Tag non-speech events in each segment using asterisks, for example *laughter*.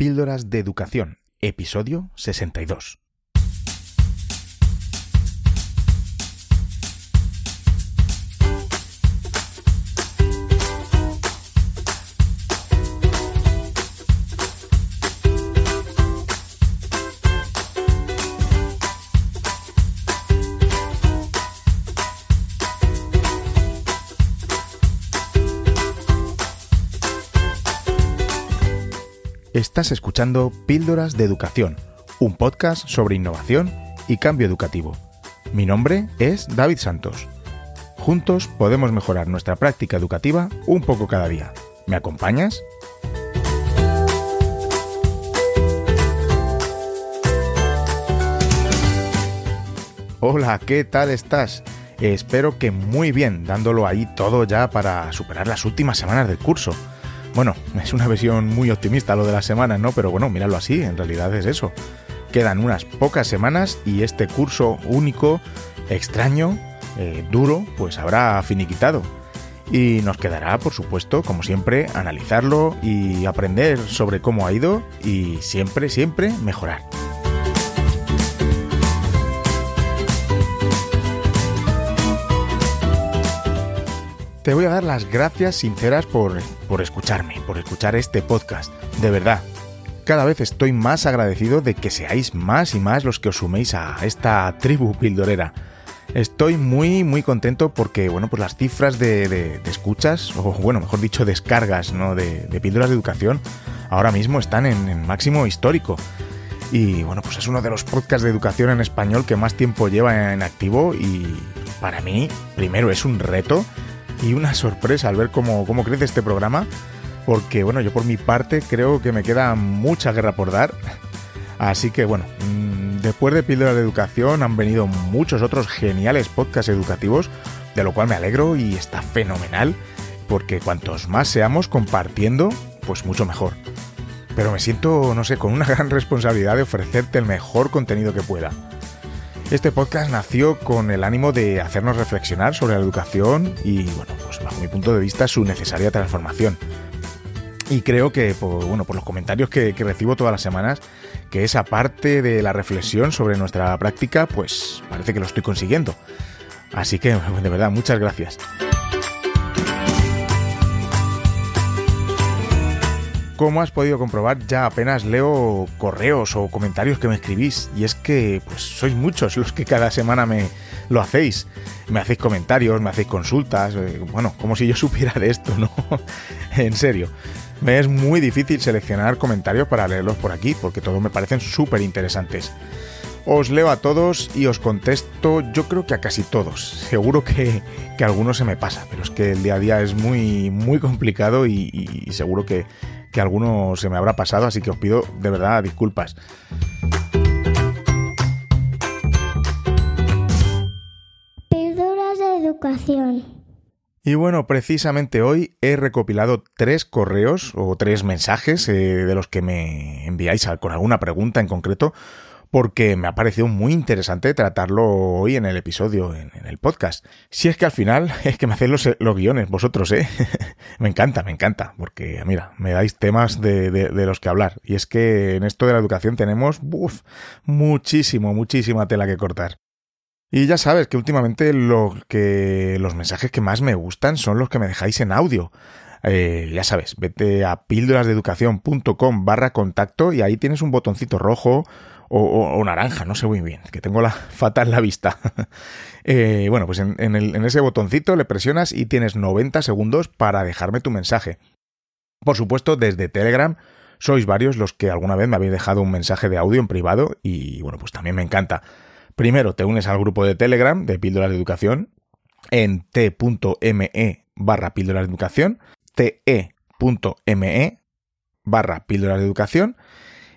Píldoras de Educación, episodio 62. Estás escuchando Píldoras de Educación, un podcast sobre innovación y cambio educativo. Mi nombre es David Santos. Juntos podemos mejorar nuestra práctica educativa un poco cada día. ¿Me acompañas? Hola, ¿qué tal estás? Espero que muy bien, dándolo ahí todo ya para superar las últimas semanas del curso. Bueno, es una visión muy optimista lo de las semanas, ¿no? Pero bueno, míralo así, en realidad es eso. Quedan unas pocas semanas y este curso único, extraño, eh, duro, pues habrá finiquitado. Y nos quedará, por supuesto, como siempre, analizarlo y aprender sobre cómo ha ido y siempre, siempre mejorar. Te voy a dar las gracias sinceras por, por escucharme, por escuchar este podcast. De verdad, cada vez estoy más agradecido de que seáis más y más los que os suméis a esta tribu pildorera. Estoy muy muy contento porque bueno pues las cifras de, escuchas o bueno mejor dicho descargas ¿no? de, de píldoras de educación ahora mismo están en, en, máximo histórico y bueno pues es uno de los podcasts de educación en español que más tiempo lleva en activo y para mí primero es un reto y una sorpresa al ver cómo, cómo crece este programa, porque bueno, yo por mi parte creo que me queda mucha guerra por dar. Así que bueno, mm, después de Píldora de Educación han venido muchos otros geniales podcasts educativos, de lo cual me alegro y está fenomenal, porque cuantos más seamos compartiendo, pues mucho mejor. Pero me siento, no sé, con una *laughs* gran responsabilidad de ofrecerte el mejor contenido que pueda. Este podcast nació con el ánimo de hacernos reflexionar sobre la educación y, bueno, pues bajo mi punto de vista, su necesaria transformación. Y creo que, por, bueno, por los comentarios que, que recibo todas las semanas, que esa parte de la reflexión sobre nuestra práctica, pues parece que lo estoy consiguiendo. Así que, *laughs* de verdad, muchas gracias. Como has podido comprobar, ya apenas leo correos o comentarios que me escribís. Y es que, pues, sois muchos los que cada semana me lo hacéis. Me hacéis comentarios, me hacéis consultas. Eh, bueno, como si yo *laughs* supiera de esto, ¿no? *laughs* en serio. Me es muy difícil seleccionar comentarios para leerlos por aquí, porque todos me parecen súper interesantes. Os leo a todos y os contesto, yo creo que a casi todos. Seguro que, que alguno se me pasa, pero es que el día a día es muy, muy complicado y seguro que, que alguno se me habrá pasado, así que os pido de verdad disculpas. Píldoras de educación. Y bueno, precisamente hoy he recopilado tres correos o tres mensajes eh, de los que me enviáis con alguna pregunta en concreto porque me ha parecido muy interesante tratarlo hoy en el episodio, en, el podcast. Si es que al final *laughs* es que me hacéis los, guiones vosotros, ¿eh? *laughs* me encanta, me encanta, porque mira, me dais temas de, de, de, los que hablar. Y es que en esto de la educación tenemos uf, muchísimo, muchísima tela que cortar. Y ya sabes que últimamente lo que, los mensajes que más me gustan son los que me dejáis en audio. Eh, ya sabes, vete a píldorasdeeducación.com barra contacto y ahí tienes un botoncito rojo o, naranja, no sé muy bien, que tengo la *laughs* fatal en la vista. *laughs* eh, bueno, pues en, ese botoncito le presionas y tienes 90 segundos para dejarme tu mensaje. Por supuesto, desde Telegram sois varios los que alguna vez me habéis dejado un mensaje de audio en privado y bueno, pues también me encanta. Primero te unes al grupo de Telegram de Píldoras de Educación en t.me barra Píldoras de Educación, te.me barra Píldoras de Educación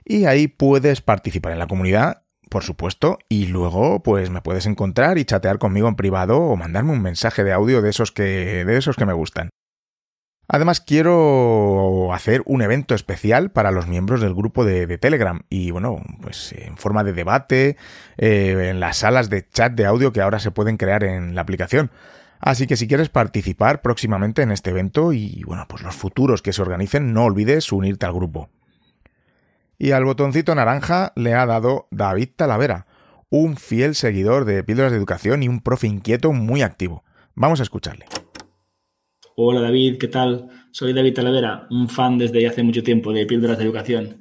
y ahí puedes participar en la comunidad, por supuesto, y luego pues me puedes encontrar y chatear conmigo en privado o mandarme un mensaje de audio de esos que de esos que me gustan. Además quiero hacer un evento especial para los miembros del grupo de, Telegram y bueno, pues en forma de debate, eh, en las salas de chat de audio que ahora se pueden crear en la aplicación. Así que si quieres participar próximamente en este evento y bueno, pues los futuros que se organicen, no olvides unirte al grupo. Y al botoncito naranja le ha dado David Talavera, un fiel seguidor de Píldoras de Educación y un profe inquieto muy activo. Vamos a escucharle. Hola David, ¿qué tal? Soy David Talavera, un fan desde hace mucho tiempo de Píldoras de Educación.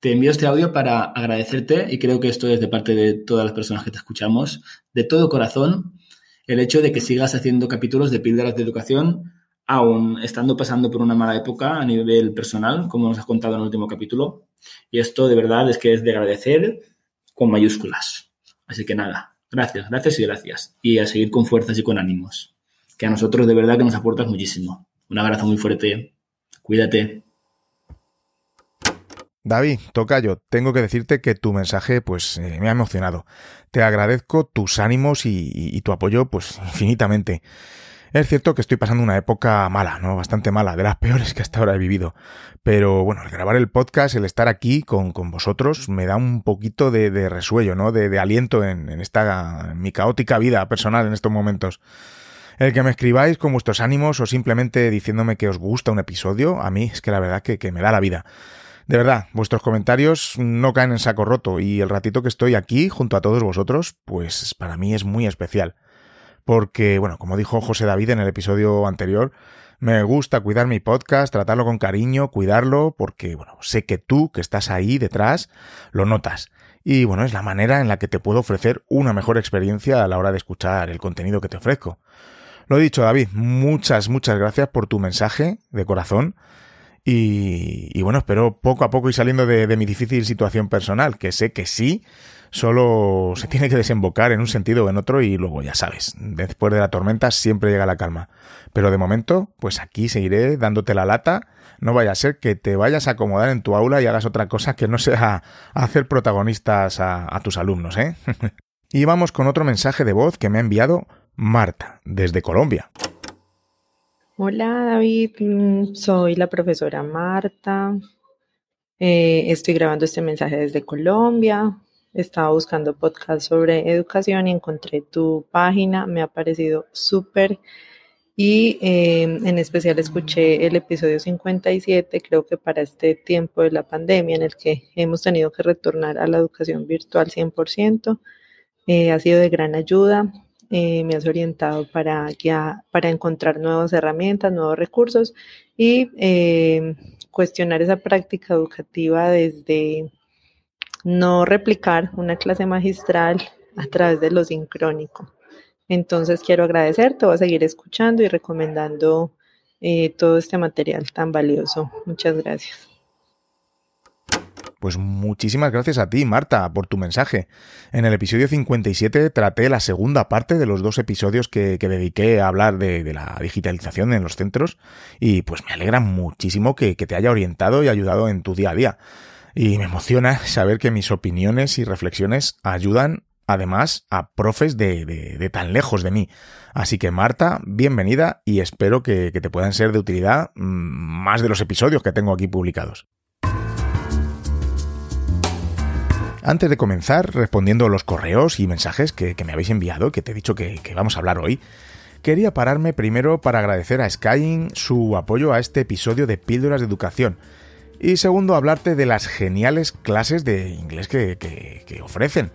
Te envío este audio para agradecerte, y creo que esto es de parte de todas las personas que te escuchamos, de todo corazón, el hecho de que sigas haciendo capítulos de Píldoras de Educación, aún estando pasando por una mala época a nivel personal, como nos has contado en el último capítulo. Y esto de verdad es que es de agradecer con mayúsculas. Así que nada, gracias, gracias y gracias. Y a seguir con fuerzas y con ánimos que a nosotros de verdad que nos aportas muchísimo. Un abrazo muy fuerte. Cuídate. David, Tocayo, tengo que decirte que tu mensaje pues eh, me ha emocionado. Te agradezco tus ánimos y, tu apoyo pues infinitamente. Es cierto que estoy pasando una época mala, ¿no? Bastante mala, de las peores que hasta ahora he vivido. Pero bueno, el grabar el podcast, el estar aquí con, vosotros, me da un poquito de, resuello, ¿no? De, aliento en, en esta, en mi caótica vida personal en estos momentos. El que me escribáis con vuestros ánimos o simplemente diciéndome que os gusta un episodio, a mí es que la verdad que, que me da la vida. De verdad, vuestros comentarios no caen en saco roto y el ratito que estoy aquí junto a todos vosotros, pues para mí es muy especial. Porque, bueno, como dijo José David en el episodio anterior, me gusta cuidar mi podcast, tratarlo con cariño, cuidarlo, porque, bueno, sé que tú, que estás ahí detrás, lo notas. Y bueno, es la manera en la que te puedo ofrecer una mejor experiencia a la hora de escuchar el contenido que te ofrezco. Lo dicho, David, muchas, muchas gracias por tu mensaje de corazón. Y, bueno, espero poco a poco ir saliendo de, mi difícil situación personal, que sé que sí, solo se tiene que desembocar en un sentido o en otro y luego ya sabes, después de la tormenta siempre llega la calma. Pero de momento, pues aquí seguiré dándote la lata. No vaya a ser que te vayas a acomodar en tu aula y hagas otra cosa que no sea hacer protagonistas a, tus alumnos, ¿eh? *laughs* y vamos con otro mensaje de voz que me ha enviado Marta, desde Colombia. Hola David, mm, soy la profesora Marta. Eh, estoy grabando este mensaje desde Colombia. Estaba buscando podcast sobre educación y encontré tu página. Me ha parecido súper. Y em, en especial escuché el episodio 57, creo que para este tiempo de la pandemia en el que hemos tenido que retornar a la educación virtual 100%, eh, ha sido de gran ayuda. Eh, me has orientado para, ya, para encontrar nuevas herramientas, nuevos recursos y eh, cuestionar esa práctica educativa desde no replicar una clase magistral a través de lo sincrónico. Entonces quiero agradecerte, voy a seguir escuchando y recomendando eh, todo este material tan valioso. Muchas gracias. Pues muchísimas gracias a ti, Marta, por tu mensaje. En el episodio 57 traté la segunda parte de los dos episodios que, dediqué a hablar de, la digitalización en los centros y pues me alegra muchísimo que, te haya orientado y ayudado en tu día a día. Y me emociona saber que mis opiniones y reflexiones ayudan además a profes de, tan lejos de mí. Así que Marta, bienvenida y espero que, te puedan ser de utilidad mm, más de los episodios que tengo aquí publicados. Antes de comenzar, respondiendo los correos y mensajes que, me habéis enviado, que te he dicho que, vamos a hablar hoy, quería pararme primero para agradecer a Skying su apoyo a este episodio de Píldoras de Educación. Y segundo, hablarte de las geniales clases de inglés que, que, ofrecen.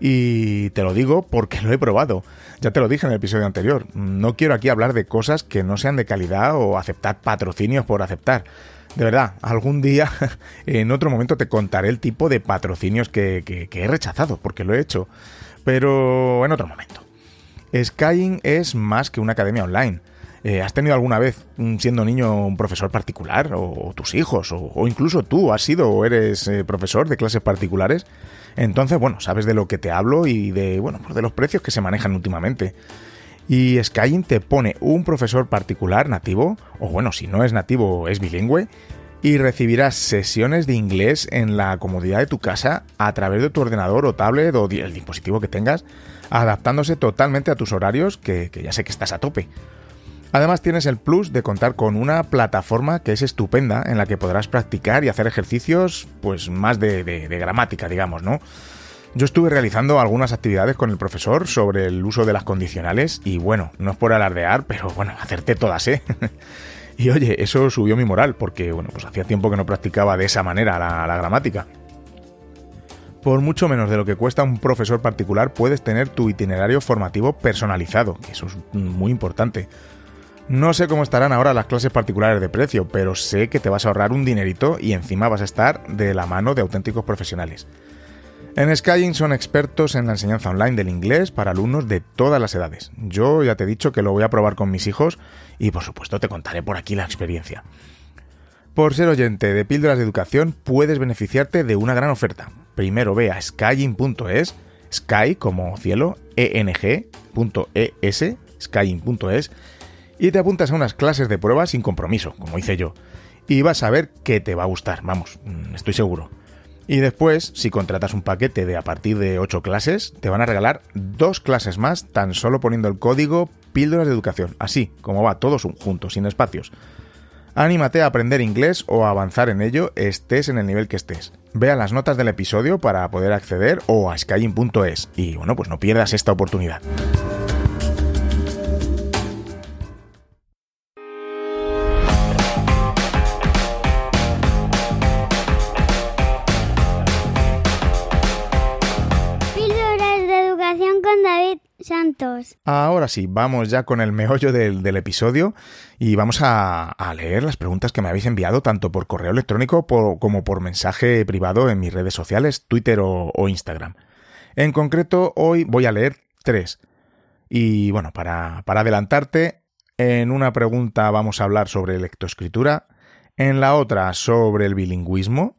Y te lo digo porque *laughs* lo he probado. Ya te lo dije en el episodio anterior. No quiero aquí hablar de cosas que no sean de calidad o aceptar patrocinios por aceptar. De verdad, algún día, *laughs* en otro momento, te contaré el tipo de patrocinios que, he rechazado, porque lo he hecho. Pero en otro momento. Skying es más que una academia online. Eh, ¿Has tenido alguna vez, siendo niño, un profesor particular? ¿O, tus hijos? O, incluso tú has sido o eres eh, profesor de clases particulares? Entonces, bueno, sabes de lo que te hablo y de, bueno, pues de los precios que se manejan últimamente. Y Skyeng te pone un profesor particular nativo, o bueno, si no es nativo, es bilingüe, y recibirás sesiones de inglés en la comodidad de tu casa a través de tu ordenador o tablet o el dispositivo que tengas, adaptándose totalmente a tus horarios, que, ya sé que estás a tope. Además tienes el plus de contar con una plataforma que es estupenda en la que podrás practicar y hacer ejercicios pues más de, gramática, digamos, ¿no? Yo estuve realizando algunas actividades con el profesor sobre el uso de las condicionales y bueno, no es por alardear, pero bueno, acerté todas, ¿eh? *laughs* y oye, eso subió mi moral porque bueno, pues hacía tiempo que no practicaba de esa manera la, gramática. Por mucho menos de lo que cuesta un profesor particular puedes tener tu itinerario formativo personalizado, que eso es muy importante. No sé cómo estarán ahora las clases particulares de precio, pero sé que te vas a ahorrar un dinerito y encima vas a estar de la mano de auténticos profesionales. En Skyeng son expertos en la enseñanza online del inglés para alumnos de todas las edades. Yo ya te he dicho que lo voy a probar con mis hijos y por supuesto te contaré por aquí la experiencia. Por ser oyente de Píldoras de Educación puedes beneficiarte de una gran oferta. Primero ve a skyeng.es, sky como cielo, eng.es, skyeng.es, y te apuntas a unas clases de prueba sin compromiso, como hice yo. Y vas a ver que te va a gustar, vamos, mm, estoy seguro. Y después, si contratas un paquete de a partir de 8 clases, te van a regalar dos clases más tan solo poniendo el código píldoras de educación, así como va, todos juntos, sin espacios. Anímate a aprender inglés o a avanzar en ello, estés en el nivel que estés. Vea las notas del episodio para poder acceder o a skying.es y bueno, pues no pierdas esta oportunidad. Ahora sí, vamos ya con el meollo del, episodio y vamos a, leer las preguntas que me habéis enviado tanto por correo electrónico como por mensaje privado en mis redes sociales, Twitter o, Instagram. En concreto, hoy voy a leer tres. Y bueno, para, para adelantarte, en una pregunta vamos a hablar sobre lectoescritura, en la otra sobre el bilingüismo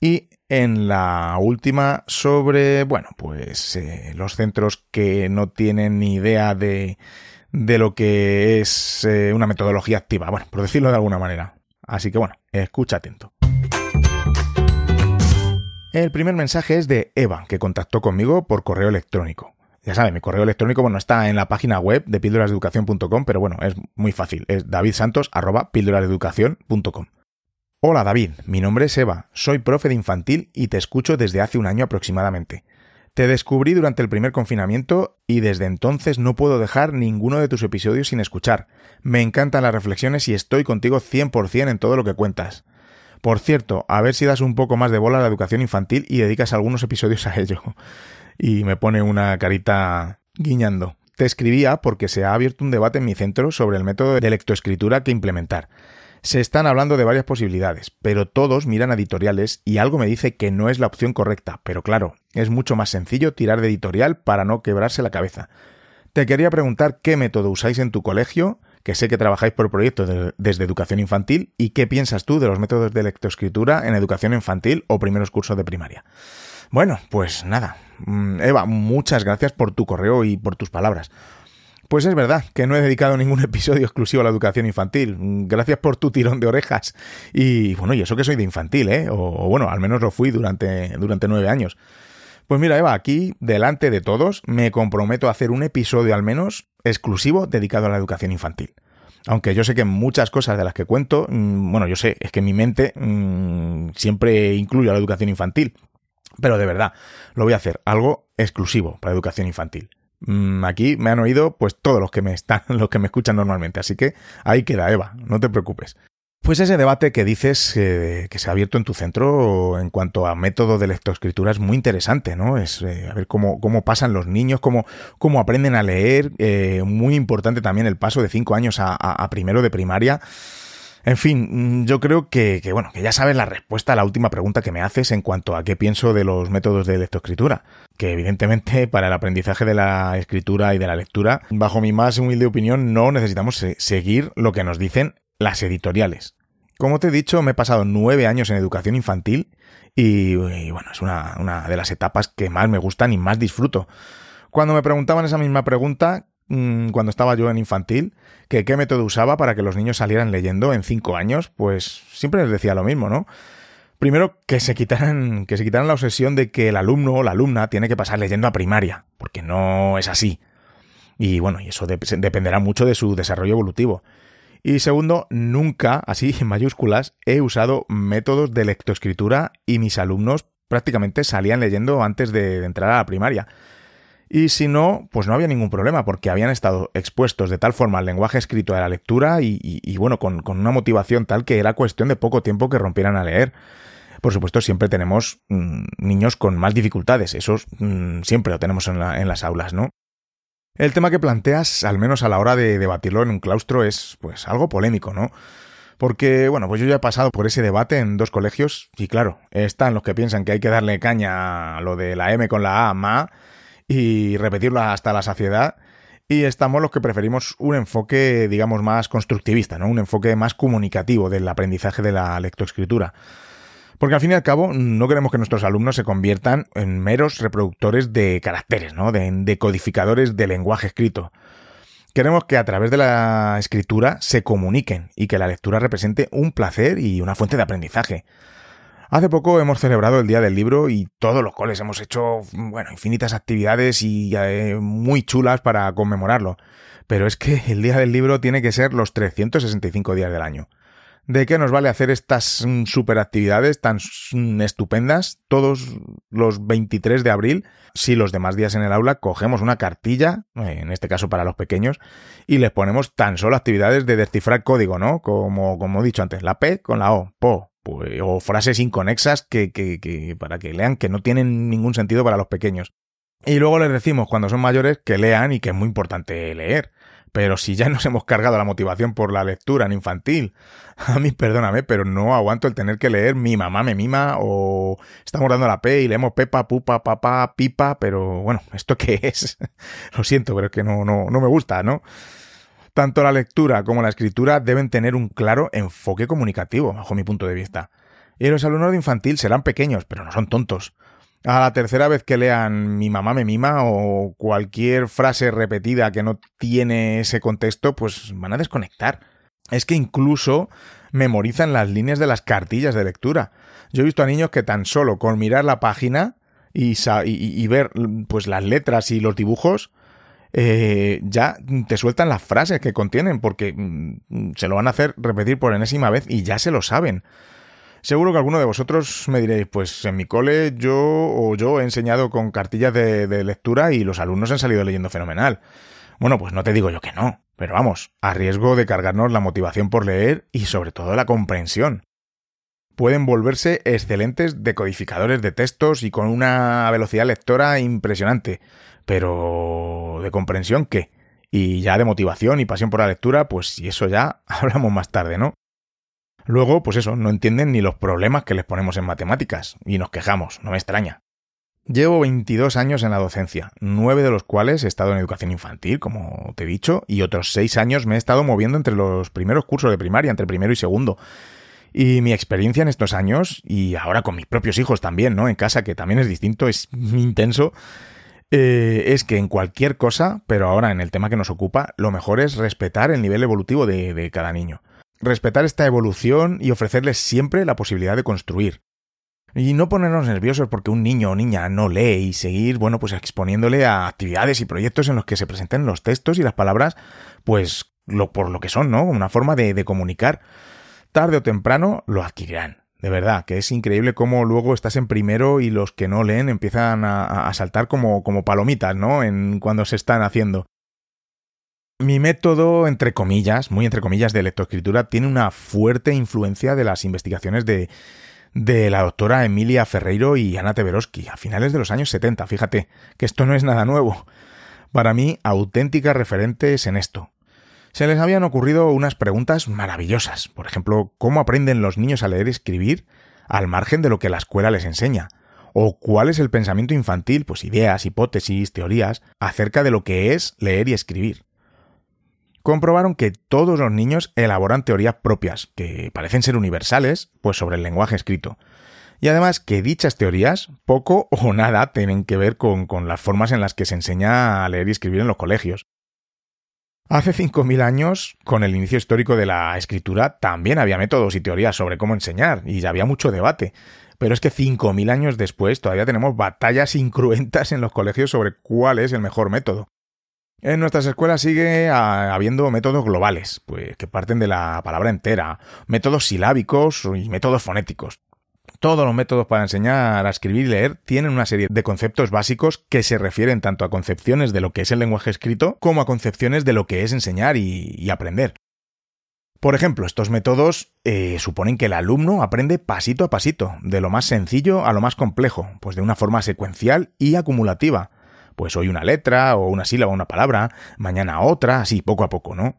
y en la última sobre, bueno, pues eh, los centros que no tienen ni idea de, de lo que es eh, una metodología activa, bueno, por decirlo de alguna manera. Así que bueno, escucha atento. El primer mensaje es de Eva, que contactó conmigo por correo electrónico. Ya sabe, mi correo electrónico, bueno, está en la página web de píldorasdeducación.com, pero bueno, es muy fácil, es davidsantos.píldorasdeducación.com. Hola David, mi nombre es Eva, soy profe de infantil y te escucho desde hace un año aproximadamente. Te descubrí durante el primer confinamiento y desde entonces no puedo dejar ninguno de tus episodios sin escuchar. Me encantan las reflexiones y estoy contigo 100% en todo lo que cuentas. Por cierto, a ver si das un poco más de bola a la educación infantil y dedicas algunos episodios a ello. Y me pone una carita guiñando. Te escribía porque se ha abierto un debate en mi centro sobre el método de lectoescritura que implementar. Se están hablando de varias posibilidades, pero todos miran editoriales y algo me dice que no es la opción correcta, pero claro, es mucho más sencillo tirar de editorial para no quebrarse la cabeza. Te quería preguntar qué método usáis en tu colegio, que sé que trabajáis por proyectos desde educación infantil, y qué piensas tú de los métodos de lectoescritura en educación infantil o primeros cursos de primaria. Bueno, pues nada. Mm, Eva, muchas gracias por tu correo y por tus palabras. Pues es verdad que no he dedicado ningún *laughs* episodio exclusivo a la educación infantil. Gracias por tu tirón de orejas. Y bueno, y eso que soy de infantil, ¿eh? O, bueno, al menos lo fui durante, durante nueve años. Pues mira, Eva, aquí, delante de todos, me comprometo a hacer un episodio al menos exclusivo dedicado a la educación infantil. Aunque yo sé que muchas cosas de las que cuento, mm, bueno, yo sé, es que mi mente mm, siempre incluye a la educación infantil. Pero de verdad, lo voy a hacer algo exclusivo para educación infantil. Mm, aquí me han oído pues todos los que me están, *laughs* los que me escuchan normalmente, así que ahí queda Eva, no te preocupes. Pues ese debate que dices que se ha abierto en tu centro en cuanto a método de lectoescritura es muy interesante, ¿no? Es eh, a ver cómo, cómo pasan los niños, cómo, cómo aprenden a leer, eh, muy importante también el paso de cinco años a primero de primaria. En fin, mm, yo creo que, bueno, que ya sabes la respuesta a la última pregunta que me haces en cuanto a qué pienso de los métodos de lectoescritura. Que evidentemente *laughs* para el aprendizaje de la escritura y de la lectura, bajo mi más humilde opinión, no necesitamos seguir lo que nos dicen las editoriales. Como te he dicho, me he pasado nueve años en educación infantil y, y bueno, es una, una de las etapas que más me gustan y más disfruto. Cuando me preguntaban esa misma pregunta, Mm, cuando estaba yo en infantil, que qué método usaba para que los niños salieran leyendo en cinco años, pues siempre les decía lo mismo, ¿no? Primero, que se quitaran, que se quitaran la obsesión de que el alumno o la alumna tiene que pasar leyendo a primaria, porque no es así. Y bueno, y eso dependerá mucho de su desarrollo evolutivo. Y segundo, nunca, así en mayúsculas, he usado métodos de lectoescritura y mis alumnos prácticamente salían leyendo antes de entrar a la primaria. Y si no, pues no había ningún problema, porque habían estado expuestos de tal forma al lenguaje escrito de la lectura y, bueno, con, una motivación tal que era cuestión de poco tiempo que rompieran a leer. por supuesto, siempre tenemos mm, niños con más dificultades. Eso mm, siempre lo tenemos en, en, las aulas, ¿no? El tema que planteas, al menos a la hora de debatirlo en un claustro, es pues algo polémico, ¿no? Porque, bueno, pues yo ya he pasado por ese debate en dos colegios y claro, están los que piensan que hay que darle caña a lo de la M con la A, ma, y repetirlo hasta la saciedad. Y estamos los que preferimos un enfoque, digamos, más constructivista, ¿no? Un enfoque más comunicativo del aprendizaje de la lectoescritura. Porque al fin y al cabo no queremos que nuestros alumnos se conviertan en meros reproductores de caracteres, ¿no? De decodificadores de lenguaje escrito. Queremos que a través de la escritura se comuniquen y que la lectura represente un placer y una fuente de aprendizaje. Hace poco hemos celebrado el Día del Libro y todos los coles hemos hecho, bueno, infinitas actividades y eh, muy chulas para conmemorarlo. Pero es que el Día del Libro tiene que ser los 365 días del año. ¿De qué nos vale hacer estas mm, superactividades tan mm, estupendas todos los 23 de abril si los demás días en el aula cogemos una cartilla, en este caso para los pequeños, y les ponemos tan solo actividades de descifrar código, ¿no? Como, como he dicho antes, la P con la O, PO, pues, o frases inconexas que, que, que, para que lean que no tienen ningún sentido para los pequeños. Y luego les decimos cuando son mayores que lean y que es muy importante leer. Pero si ya *laughs* nos hemos cargado la motivación por la lectura en infantil, *laughs* a mí perdóname, pero no aguanto el tener que leer mi mamá me mima o estamos dando la P y leemos pepa, pupa, papá, pipa, pero bueno, ¿esto qué es? *laughs* Lo siento, pero es que no, no, no me gusta, ¿no? Tanto la lectura como la escritura deben tener un claro enfoque comunicativo, bajo mi punto de vista. Y los alumnos de infantil serán pequeños, pero no son tontos a la tercera vez que lean mi mamá me mima o cualquier frase repetida que no tiene ese contexto, pues van a desconectar. Es que incluso memorizan las líneas de las cartillas de lectura. Yo he visto a niños que tan solo con mirar la página y, ver pues las letras y los dibujos eh, ya te sueltan las frases que contienen porque mm, se lo van a hacer repetir por enésima vez y ya se lo saben. Seguro que alguno de vosotros me diréis, pues en mi cole yo o yo he enseñado con cartillas de, lectura y los alumnos han salido leyendo fenomenal. Bueno, pues no te digo yo que no, pero vamos, a riesgo de cargarnos la motivación por leer y sobre todo la comprensión. Pueden volverse excelentes decodificadores de textos y con una velocidad lectora impresionante, pero ¿de comprensión qué? Y ya de motivación y pasión por la lectura, pues si eso ya *laughs* hablamos más tarde, ¿no? Luego, pues eso, no entienden ni los problemas que les ponemos en matemáticas, y nos quejamos, no me extraña. Llevo 22 años en la docencia, nueve de los cuales he estado en educación infantil, como te he dicho, y otros seis años me he estado moviendo entre los primeros cursos de primaria, entre primero y segundo. Y mi experiencia en estos años, y ahora con mis propios hijos también, ¿no? En casa, que también es distinto, es *laughs* intenso, eh, es que en cualquier cosa, pero ahora en el tema que nos ocupa, lo mejor es respetar el nivel evolutivo de cada niño respetar esta evolución y ofrecerles siempre la posibilidad de construir. Y no ponernos nerviosos porque un niño o niña no lee y seguir, bueno, pues exponiéndole a actividades y proyectos en los que se presenten los textos y las palabras, pues lo, por lo que son, ¿no? Una forma de, comunicar. Tarde o temprano lo adquirirán. De verdad, que es increíble cómo luego estás en primero y los que no leen empiezan a, saltar como, palomitas, ¿no? En cuando se están haciendo. Mi método, entre comillas, muy entre comillas, de lectoescritura tiene una fuerte influencia de las investigaciones de, la doctora Emilia Ferreiro y Ana Teberoski a finales de los años 70. Fíjate que esto no es nada nuevo. Para mí, auténticas referentes en esto. Se les habían ocurrido unas preguntas maravillosas. Por ejemplo, ¿cómo aprenden los niños a leer y escribir al margen de lo que la escuela les enseña? ¿O cuál es el pensamiento infantil, pues ideas, hipótesis, teorías, acerca de lo que es leer y escribir? comprobaron que todos los niños elaboran teorías propias, que parecen ser universales, pues sobre el lenguaje escrito. Y además que dichas teorías poco o nada tienen que ver con, las formas en las que se enseña a leer y escribir en los colegios. Hace 5.000 años, con el inicio histórico de la escritura, también había métodos y teorías sobre cómo enseñar, y había mucho debate. Pero es que 5.000 años después todavía tenemos batallas incruentas en los colegios sobre cuál es el mejor método. En nuestras escuelas sigue ah, habiendo métodos globales, pues que parten de la palabra entera, métodos silábicos y métodos fonéticos. Todos los métodos para enseñar a escribir y leer tienen una serie de conceptos básicos que se refieren tanto a concepciones de lo que es el lenguaje escrito como a concepciones de lo que es enseñar y, aprender. Por ejemplo, estos métodos eh, suponen que el alumno aprende pasito a pasito, de lo más sencillo a lo más complejo, pues de una forma secuencial y acumulativa. Pues hoy una letra, o una sílaba, una palabra, mañana otra, así, poco a poco, ¿no?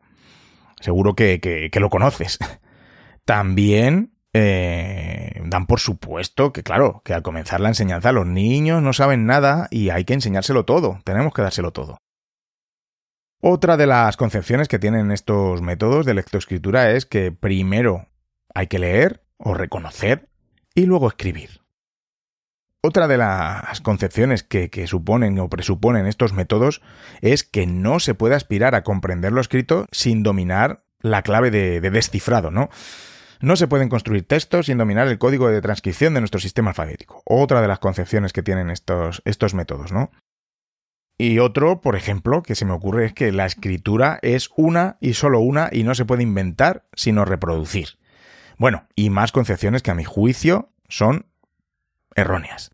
Seguro que, que, lo conoces. *laughs* También eh, dan por supuesto que, claro, que al comenzar la enseñanza los niños no saben nada y hay que enseñárselo todo, tenemos que dárselo todo. Otra de las concepciones que tienen estos métodos de lectoescritura es que primero hay que leer o reconocer y luego escribir. Otra de las concepciones que, suponen o presuponen estos métodos es que no se puede aspirar a comprender lo escrito sin dominar la clave de, de descifrado, ¿no? No se pueden construir textos sin dominar el código de transcripción de nuestro sistema alfabético. Otra de las concepciones que tienen estos, estos métodos, ¿no? Y otro, por ejemplo, que se me ocurre es que la escritura es una y solo una y no se puede inventar sino reproducir. Bueno, y más concepciones que a mi juicio son erróneas.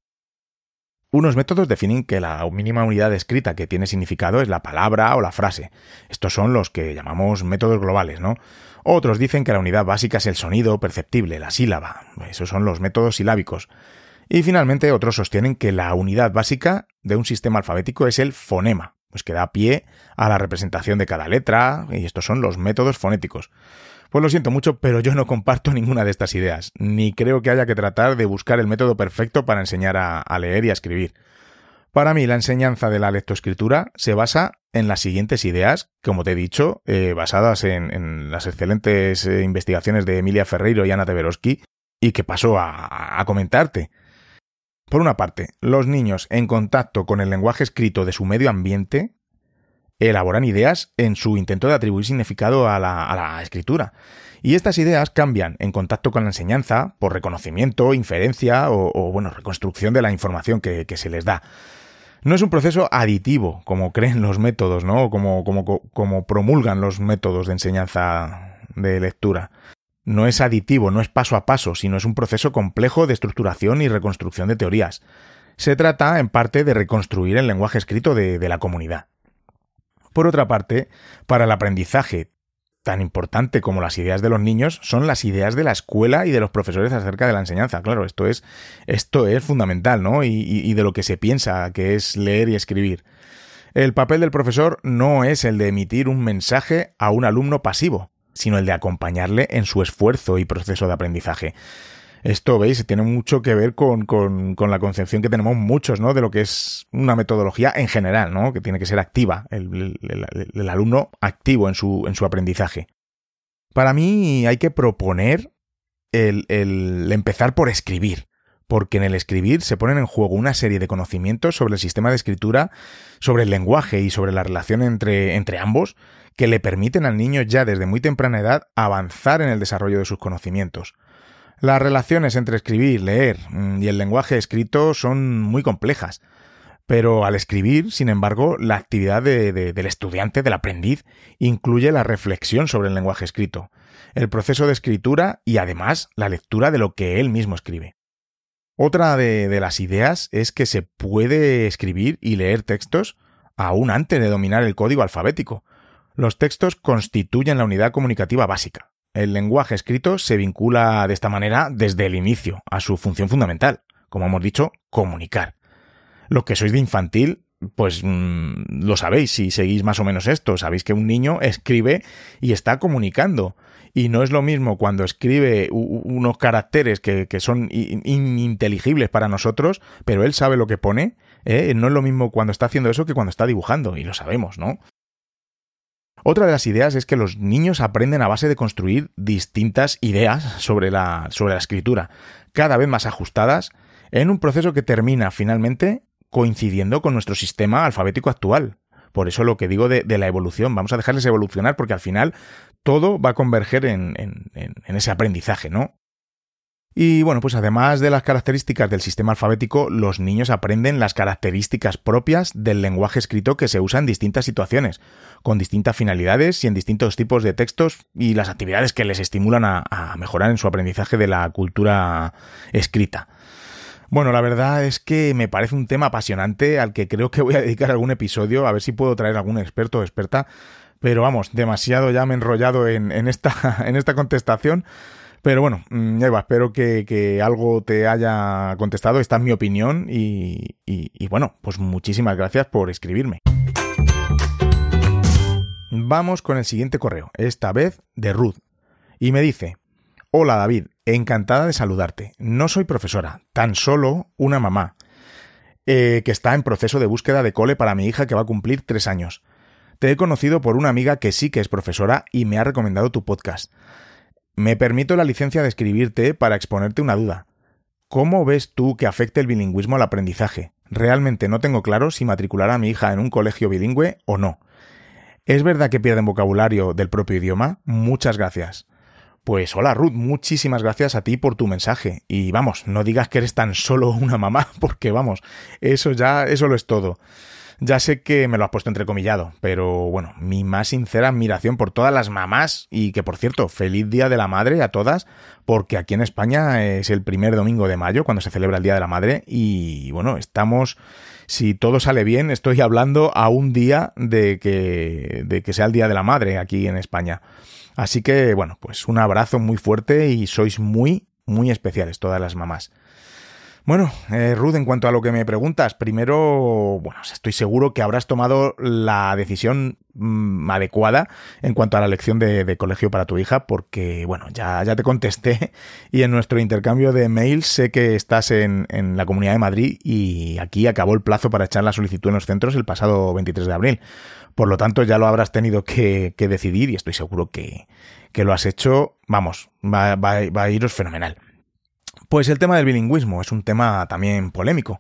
Unos métodos definen que la mínima unidad escrita que tiene significado es la palabra o la frase. Estos son los que llamamos métodos globales, ¿no? Otros dicen que la unidad básica es el sonido perceptible, la sílaba. Esos son los métodos silábicos. Y finalmente otros sostienen que la unidad básica de un sistema alfabético es el fonema, pues que da pie a la representación de cada letra, y estos son los métodos fonéticos. Pues lo siento mucho, pero yo no comparto *laughs* ninguna de estas ideas, ni creo que haya que tratar de buscar el método perfecto para enseñar a, leer y a escribir. Para mí, la enseñanza de la lectoescritura se basa en las siguientes ideas, como te he dicho, eh, basadas en, las excelentes eh, investigaciones de Emilia Ferreiro y Ana Teberoski, y que paso a comentarte. Por una parte, los niños en contacto con el lenguaje escrito de su medio ambiente elaboran ideas en su intento de atribuir significado a la, escritura. Y estas ideas cambian en contacto con la enseñanza por reconocimiento, inferencia o, bueno, reconstrucción de la información que, se les da. No es un proceso aditivo, como creen los métodos, ¿no? Como, como, como promulgan los métodos de enseñanza de lectura no es aditivo, no es paso a paso, sino es un proceso complejo de estructuración y reconstrucción de teorías. Se trata, en parte, de reconstruir el lenguaje escrito de, la comunidad. Por otra parte, para el aprendizaje tan importante como las ideas de los niños son las ideas de la escuela y de los profesores acerca de la enseñanza. Claro, esto es, esto es fundamental, ¿no? y de lo que se piensa que es leer y escribir. El papel del profesor no es el de emitir un mensaje a un alumno pasivo, sino el de acompañarle en su esfuerzo y proceso de aprendizaje. Esto, veis, tiene mucho que ver con, la concepción que tenemos muchos, ¿no? De lo que es una metodología en general, ¿no? Que tiene que ser activa, el, alumno activo en su, en su aprendizaje. Para mí hay que proponer el, el empezar por escribir porque en el escribir se ponen en juego una serie de conocimientos sobre el sistema de escritura, sobre el lenguaje y sobre la relación entre, entre ambos, que le permiten al niño ya desde muy temprana edad avanzar en el desarrollo de sus conocimientos. Las relaciones entre escribir, leer mm, y el lenguaje escrito son muy complejas, pero al escribir, sin embargo, la actividad del estudiante, del aprendiz, incluye la reflexión sobre el lenguaje escrito, el proceso de escritura y además la lectura de lo que él mismo escribe. Otra de, las ideas es que se puede escribir y leer textos aún antes de dominar el código alfabético. Los textos constituyen la unidad comunicativa básica. El lenguaje escrito se vincula de esta manera desde el inicio a su función fundamental, como hemos dicho, comunicar. Los que sois de infantil, pues mm, lo sabéis si seguís más o menos esto, sabéis que un niño escribe y está comunicando. Y no es lo mismo cuando escribe unos caracteres que, son ininteligibles para nosotros, pero él sabe lo que pone. ¿eh? No es lo mismo cuando está haciendo eso que cuando está dibujando, y lo sabemos, ¿no? Otra de las ideas es que los niños aprenden a base de construir distintas ideas sobre la, sobre la escritura, cada vez más ajustadas, en un proceso que termina finalmente coincidiendo con nuestro sistema alfabético actual. Por eso lo que digo de, la evolución, vamos a dejarles evolucionar porque al final todo va a converger en, en ese aprendizaje, ¿no? Y bueno, pues además de las características del sistema alfabético, los niños aprenden las características propias del lenguaje escrito que se usa en distintas situaciones, con distintas finalidades y en distintos tipos de textos y las actividades que les estimulan a, mejorar en su aprendizaje de la cultura escrita. Bueno, la verdad es que me parece un tema apasionante al que creo que voy a dedicar algún episodio, a ver si puedo traer algún experto o experta pero vamos, demasiado ya me he enrollado en, esta, *laughs* en esta contestación. Pero bueno, mm, Eva, espero que, algo te haya contestado. Esta es mi opinión y, y bueno, pues muchísimas gracias por escribirme. Vamos con el siguiente correo, esta vez de Ruth. Y me dice, Hola David, encantada de saludarte. No soy profesora, tan solo una mamá, eh, que está en proceso de búsqueda de cole para mi hija que va a cumplir tres años. Te he conocido por una amiga que sí que es profesora y me ha recomendado tu podcast. Me permito la licencia de escribirte para exponerte una duda. ¿Cómo ves tú que afecte el bilingüismo al aprendizaje? Realmente no tengo claro si matricular a mi hija en un colegio bilingüe o no. ¿Es verdad que pierden vocabulario del propio idioma? Muchas gracias. Pues hola Ruth, muchísimas gracias a ti por tu mensaje. Y vamos, no digas que eres tan solo una mamá, *laughs* porque vamos, eso ya, eso lo es todo. Ya sé que me lo has puesto entrecomillado, pero bueno, mi más sincera admiración por todas las mamás y que por cierto, feliz Día de la Madre a todas, porque aquí en España es el primer domingo de mayo cuando se celebra el Día de la Madre y bueno, estamos, si todo sale bien, estoy hablando a un día de que, de que sea el Día de la Madre aquí en España. Así que bueno, pues un abrazo muy fuerte y sois muy, muy especiales todas las mamás. Bueno, eh, Ruth, en cuanto a lo que me preguntas, primero, bueno, estoy seguro que habrás tomado la decisión mm, adecuada en cuanto a la elección de, colegio para tu hija, porque, bueno, ya, ya te contesté y en nuestro intercambio de mails sé que estás en, la Comunidad de Madrid y aquí acabó el plazo para echar la solicitud en los centros el pasado 23 de abril. Por lo tanto, ya lo habrás tenido que, que decidir y estoy seguro que, que, lo has hecho, vamos, va, va, va a iros fenomenal. Pues el tema del bilingüismo es un tema también polémico.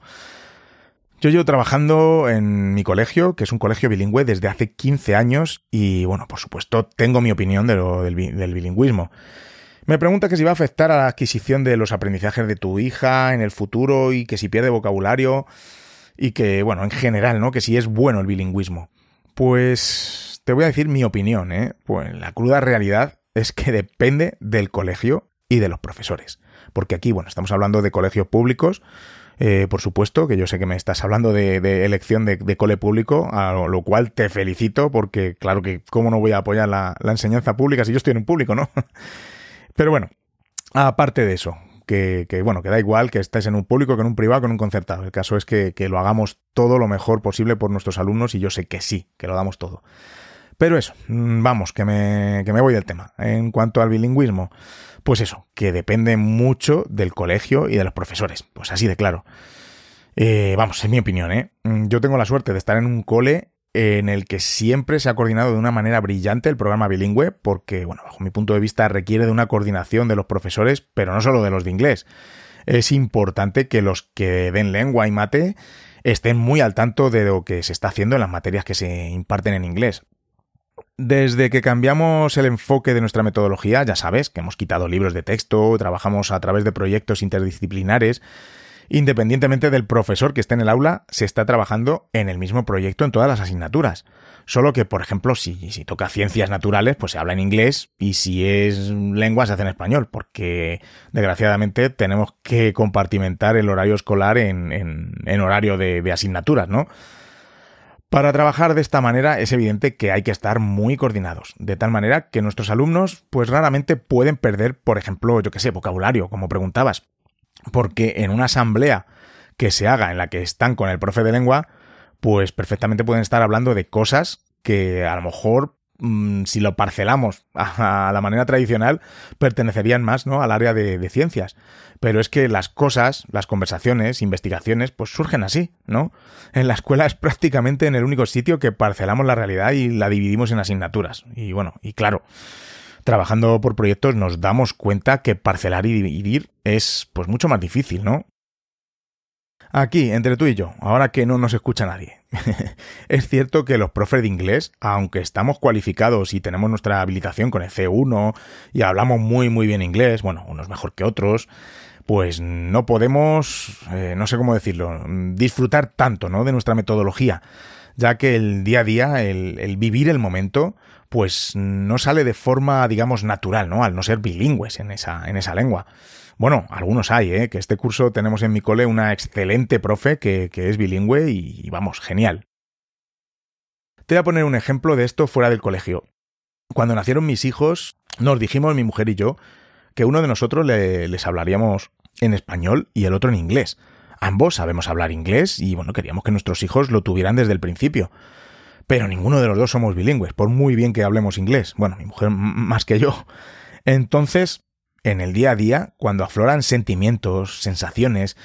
Yo llevo trabajando en mi colegio, que es un colegio bilingüe, desde hace 15 años y, bueno, por supuesto, tengo mi opinión de lo, del, bilingüismo. Me pregunta que si va a afectar a la adquisición de los aprendizajes de tu hija en el futuro y que si pierde vocabulario y que, bueno, en general, ¿no? Que si es bueno el bilingüismo. Pues te voy a decir mi opinión, ¿eh? Pues la cruda realidad es que depende del colegio y de los profesores porque aquí, bueno, estamos hablando de colegios públicos, eh, por supuesto, que yo sé que me estás hablando de, elección de, cole público, a lo, cual te felicito, porque claro que cómo no voy a apoyar la, enseñanza pública si yo estoy en un público, ¿no? *laughs* Pero bueno, aparte de eso, que, bueno, que da igual que estés en un público que en un privado, que en un concertado. El caso es que, que, lo hagamos todo lo mejor posible por nuestros alumnos y yo sé que sí, que lo damos todo. Pero eso, mm, vamos, que me, que me voy del tema. En cuanto al bilingüismo, pues eso, que depende mucho del colegio y de los profesores. Pues así de claro. Eh, vamos, es mi opinión, ¿eh? Mm, yo tengo la suerte de estar en un cole en el que siempre se ha coordinado de una manera brillante el programa bilingüe, porque, bueno, bajo mi punto de vista requiere de una coordinación de los profesores, pero no solo de los de inglés. Es importante que los que den lengua y mate estén muy al tanto de lo que se está haciendo en las materias que se imparten en inglés, desde que cambiamos el enfoque de nuestra metodología, ya sabes que hemos quitado libros de texto, trabajamos a través de proyectos interdisciplinares, independientemente del profesor que esté en el aula, se está trabajando en el mismo proyecto en todas las asignaturas. Solo que, por ejemplo, si, si toca ciencias naturales, pues se habla en inglés y si es lengua se hace en español, porque desgraciadamente tenemos que compartimentar el horario escolar en, en, horario de, de asignaturas, ¿no? Para trabajar de esta manera es evidente que hay que estar muy coordinados, de tal manera que nuestros alumnos pues raramente pueden perder, por ejemplo, yo que sé, vocabulario, como preguntabas, porque en una asamblea que se haga en la que están con el profe de lengua, pues perfectamente pueden estar hablando de cosas que a lo mejor Mm, si lo parcelamos a, la manera tradicional, pertenecerían más ¿no? al área de, ciencias. Pero es que las cosas, las conversaciones, investigaciones, pues surgen así, ¿no? En la escuela es prácticamente en el único sitio que parcelamos la realidad y la dividimos en asignaturas. Y bueno, y claro, trabajando por proyectos nos damos cuenta que parcelar y dividir es pues mucho más difícil, ¿no? Aquí, entre tú y yo, ahora que no nos escucha nadie. *laughs* es cierto que los profes de inglés, aunque estamos cualificados y tenemos nuestra habilitación con el C1 y hablamos muy muy bien inglés, bueno, unos mejor que otros, pues no podemos, eh, no sé cómo decirlo, disfrutar tanto, ¿no? De nuestra metodología, ya que el día a día, el, el vivir el momento, pues no sale de forma, digamos, natural, ¿no? Al no ser bilingües en esa, en esa lengua. Bueno, algunos hay, ¿eh? Que este curso tenemos en mi cole una excelente profe que, es bilingüe y, vamos, genial. Te voy a poner un ejemplo de esto fuera del colegio. Cuando nacieron mis hijos, nos dijimos, mi mujer y yo, que uno de nosotros les hablaríamos en español y el otro en inglés. Ambos sabemos hablar inglés y bueno, queríamos que nuestros hijos lo tuvieran desde el principio. Pero ninguno de los dos somos bilingües, por muy bien que hablemos inglés. Bueno, mi mujer más que yo. Entonces, en el día a día, cuando afloran sentimientos, sensaciones,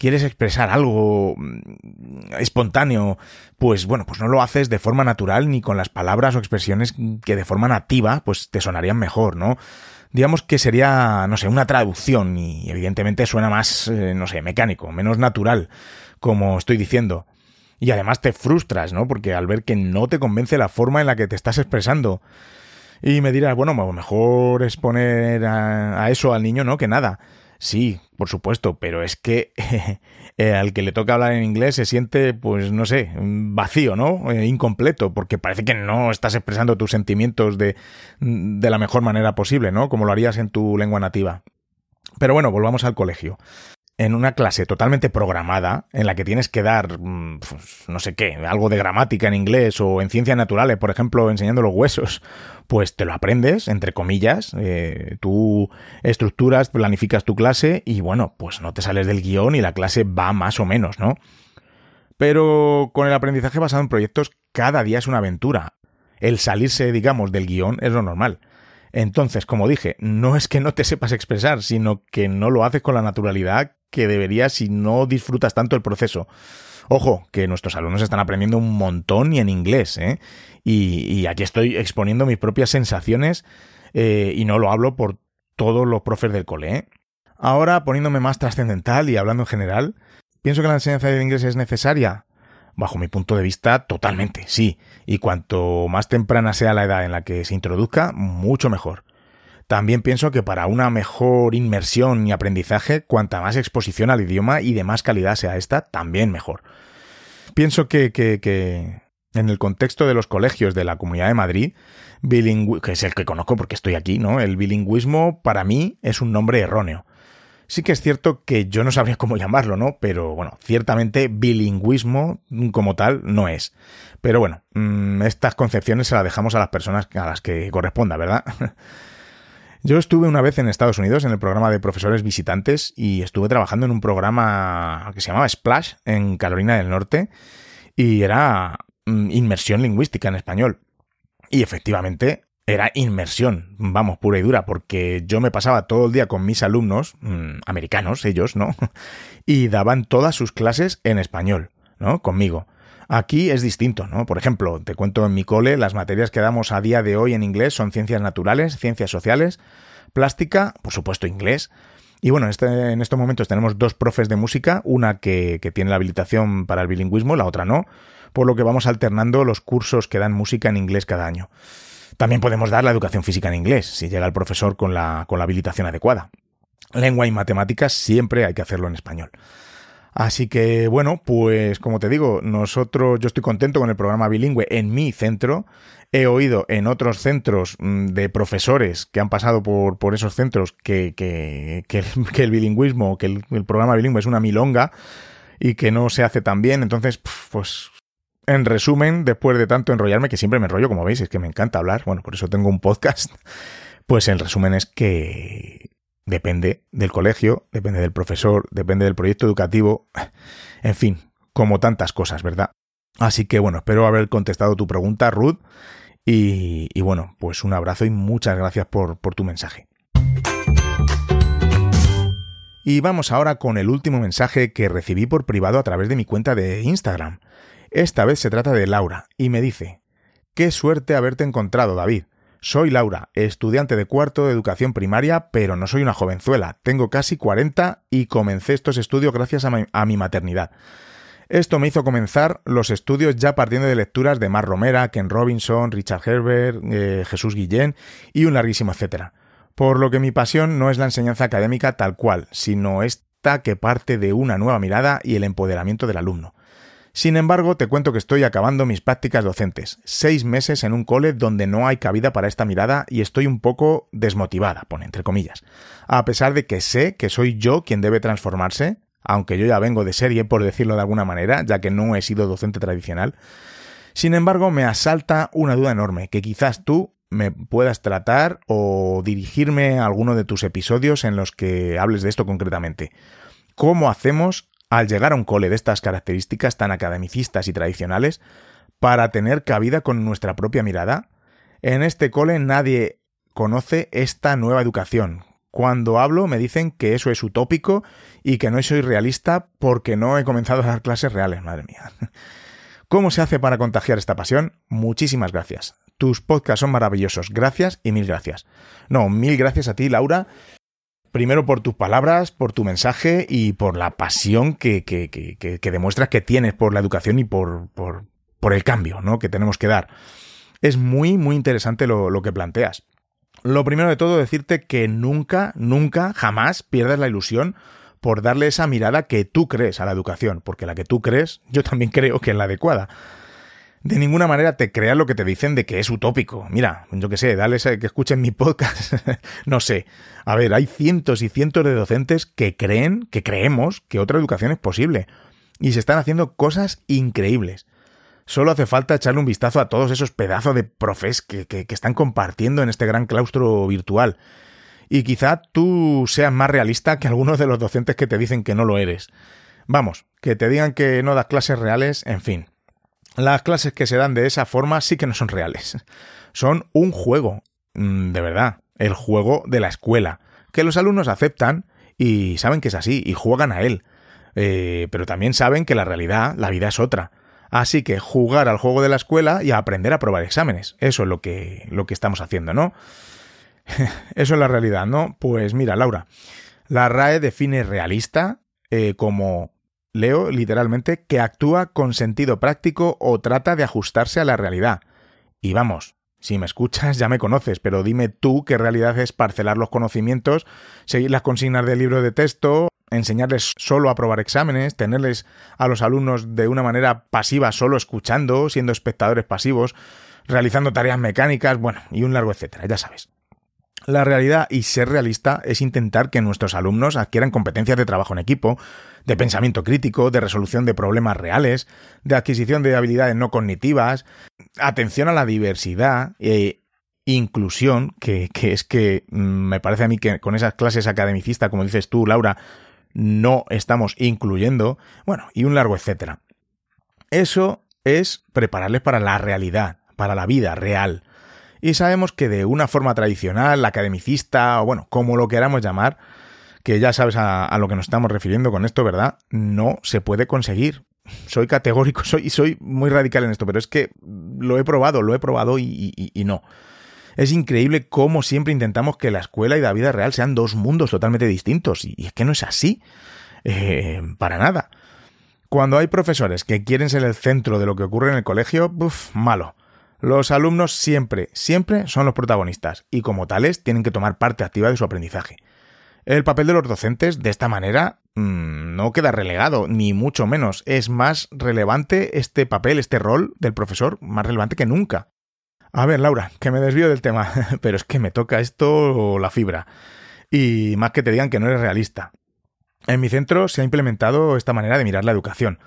quieres expresar algo mm, espontáneo, pues bueno, pues no lo haces de forma natural ni con las palabras o expresiones que de forma nativa pues te sonarían mejor, ¿no? Digamos que sería, no sé, una traducción y evidentemente suena más, eh, no sé, mecánico, menos natural, como estoy diciendo. Y además te frustras, ¿no? Porque al ver que no te convence la forma en la que te estás expresando. Y me dirás, bueno, mejor es poner a, eso al niño, ¿no? Que nada. Sí, por supuesto, pero es que *laughs* eh, al que le toca hablar en inglés se siente, pues no sé, vacío, ¿no? Eh, incompleto, porque parece que no estás expresando tus sentimientos de, de la mejor manera posible, ¿no? Como lo harías en tu lengua nativa. Pero bueno, volvamos al colegio en una clase totalmente programada, en la que tienes que dar, mm, pues, no sé qué, algo de gramática en inglés o en ciencias naturales, por ejemplo, enseñando los huesos, pues te lo aprendes, entre comillas, eh, tú estructuras, planificas tu clase y bueno, pues no te sales del guion y la clase va más o menos, ¿no? Pero con el aprendizaje basado en proyectos, cada día es una aventura. El salirse, digamos, del guion es lo normal. Entonces, como dije, no es que no te sepas expresar, sino que no lo haces con la naturalidad que deberías si no disfrutas tanto el proceso. Ojo, que nuestros alumnos están aprendiendo un montón y en inglés, ¿eh? Y, aquí estoy exponiendo mis propias sensaciones eh, y no lo hablo por todos los profes del cole, ¿eh? Ahora, poniéndome más trascendental y hablando en general, ¿pienso que la enseñanza del inglés es necesaria? Bajo mi punto de vista, totalmente, sí. Y cuanto más temprana sea la edad en la que se introduzca, mucho mejor. También pienso que para una mejor inmersión y aprendizaje, cuanta más exposición al idioma y de más calidad sea esta, también mejor. Pienso que, en el contexto de los colegios de la Comunidad de Madrid, que es el que conozco porque estoy aquí, ¿no? El bilingüismo para mí es un nombre erróneo. Sí que es cierto que yo no sabría *laughs* cómo llamarlo, ¿no? Pero bueno, ciertamente bilingüismo como tal no es. Pero bueno, mm, estas concepciones se las dejamos a las personas a las que corresponda, ¿verdad? *laughs* Yo estuve una vez en Estados Unidos en el programa de profesores visitantes y estuve trabajando en un programa que se llamaba Splash en Carolina del Norte y era mm, inmersión lingüística en español. Y efectivamente era inmersión, vamos, pura y dura, porque yo me pasaba todo el día con mis alumnos, mm, americanos ellos, ¿no? *laughs* Y daban todas sus clases en español, ¿no? Conmigo. Aquí es distinto, ¿no? Por ejemplo, te cuento en mi cole, las materias que damos a día de hoy en inglés son ciencias naturales, ciencias sociales, plástica, por supuesto inglés. Y bueno, este, en estos momentos tenemos dos profes de música, una que, que tiene la habilitación para el bilingüismo, la otra no, por lo que vamos alternando los cursos que dan música en inglés cada año. También podemos dar la educación física en inglés, si llega el profesor con la, con la habilitación adecuada. Lengua y matemáticas siempre hay que hacerlo en español. Así que bueno, pues como te digo, nosotros, yo estoy contento con el programa bilingüe en mi centro. He oído en otros centros mm, de profesores que han pasado por, por esos centros que, que, que, el, *laughs* bilingüismo, que el, el, programa bilingüe es una milonga y que no se hace tan bien. Entonces, pues en resumen, después de tanto enrollarme, que siempre me enrollo, como veis, es que me encanta hablar, bueno, por eso tengo un podcast, *laughs* pues el resumen es que Depende del colegio, depende del profesor, depende del proyecto educativo, en fin, como tantas cosas, ¿verdad? Así que bueno, espero haber contestado tu pregunta, Ruth, y, bueno, pues un abrazo y muchas gracias por tu mensaje. Y vamos ahora con el último mensaje que recibí por privado a través de mi cuenta de Instagram. Esta vez se trata de Laura, y me dice, Qué suerte haberte encontrado, David. Soy Laura, estudiante de cuarto de educación primaria, pero no soy una jovenzuela. Tengo casi 40 y comencé estos estudios gracias a mi, maternidad. Esto me hizo comenzar los estudios ya partiendo de lecturas de Mar Romera, Ken Robinson, Richard Herbert, eh, Jesús Guillén y un larguísimo etcétera. Por lo que mi pasión no es la enseñanza académica tal cual, sino esta que parte de una nueva mirada y el empoderamiento del alumno. Sin embargo, te cuento que estoy acabando mis prácticas docentes, seis meses en un cole donde no hay cabida para esta mirada y estoy un poco desmotivada, pone entre comillas. A pesar de que sé que soy yo quien debe transformarse, aunque yo ya vengo de serie, por decirlo de alguna manera, ya que no he sido docente tradicional, Sin embargo, me asalta una duda enorme, que quizás tú me puedas tratar o dirigirme a alguno de tus episodios en los que hables de esto concretamente. ¿Cómo hacemos al llegar a un cole de estas características tan academicistas y tradicionales para tener cabida con nuestra propia mirada? En este cole nadie conoce esta nueva educación. Cuando hablo me dicen que eso es utópico y que no soy realista porque no he comenzado a dar clases reales, madre mía. *laughs* ¿Cómo se hace para contagiar esta pasión? Muchísimas gracias. Tus podcasts son maravillosos. Gracias y mil gracias. No, mil gracias a ti, Laura. Primero por tus palabras, por tu mensaje y por la pasión que, que, que, que demuestras que tienes por la educación y por, por, por el cambio ¿no? que tenemos que dar. Es muy, muy interesante lo, lo que planteas. Lo primero de todo, decirte que nunca, nunca, jamás pierdas la ilusión por darle esa mirada que tú crees a la educación, porque la que tú crees, yo también *laughs* creo que es la adecuada. De ninguna manera te creas lo que te dicen de que es utópico. Mira, yo qué sé, dale que escuchen mi podcast. *laughs* no sé. A ver, hay cientos y cientos de docentes que creen, que creemos que otra educación es posible. Y se están haciendo cosas increíbles. Solo hace falta echarle un vistazo a todos esos pedazos de profes que, que, están compartiendo en este gran claustro virtual. Y quizá tú seas más realista que algunos de los docentes que te dicen que no lo eres. Vamos, que te digan que no das clases reales, en fin. Las clases que se dan de esa forma sí que no son reales. Son un juego, mm, de verdad, el juego de la escuela, que los alumnos aceptan y saben que es así y juegan a él. Eh, pero también saben que la realidad, la vida es otra. Así que jugar al juego de la escuela y aprender a probar exámenes. Eso es lo que, lo que estamos haciendo, ¿no? *laughs* Eso es la realidad, ¿no? Pues mira, Laura, la RAE define realista eh, como, leo literalmente, que actúa con sentido práctico o trata de ajustarse a la realidad. Y vamos, si me escuchas ya me conoces, pero dime tú qué realidad es parcelar los conocimientos, seguir las consignas del libro de texto, enseñarles solo a probar exámenes, tenerles a los alumnos de una manera pasiva solo escuchando, siendo espectadores pasivos, realizando tareas mecánicas, bueno, y un largo etcétera, ya sabes. La realidad y ser realista es intentar que nuestros alumnos adquieran competencias de trabajo en equipo, de pensamiento crítico, de resolución de problemas reales, de adquisición de habilidades no cognitivas, atención a la diversidad e inclusión, que, que es que mm, me parece a mí que con esas clases academicistas, como dices tú, Laura, no estamos incluyendo, bueno, y un largo etcétera. Eso es prepararles para la realidad, para la vida real. Y sabemos que de una forma tradicional, academicista, o bueno, como lo queramos llamar, que ya sabes a, lo que nos estamos refiriendo con esto, ¿verdad? No se puede conseguir. Soy categórico, *laughs* soy, soy muy radical en esto, pero es que lo he probado, lo he probado y, no. Es increíble cómo siempre intentamos que la escuela y la vida real sean dos mundos totalmente distintos. Y es que no es así. Eh, para nada. Cuando hay profesores que quieren ser el centro de lo que ocurre en el colegio, ¡buf! malo. Los alumnos siempre, siempre son los protagonistas y como tales tienen que tomar parte activa de su aprendizaje. El papel de los docentes de esta manera mmm, no queda relegado, ni mucho menos. Es más relevante este papel, este rol del profesor, más relevante que nunca. A ver, Laura, que me desvío del tema, *laughs* pero es que me toca esto la fibra. Y más que te digan que no eres realista. En mi centro se ha implementado esta manera de mirar la educación.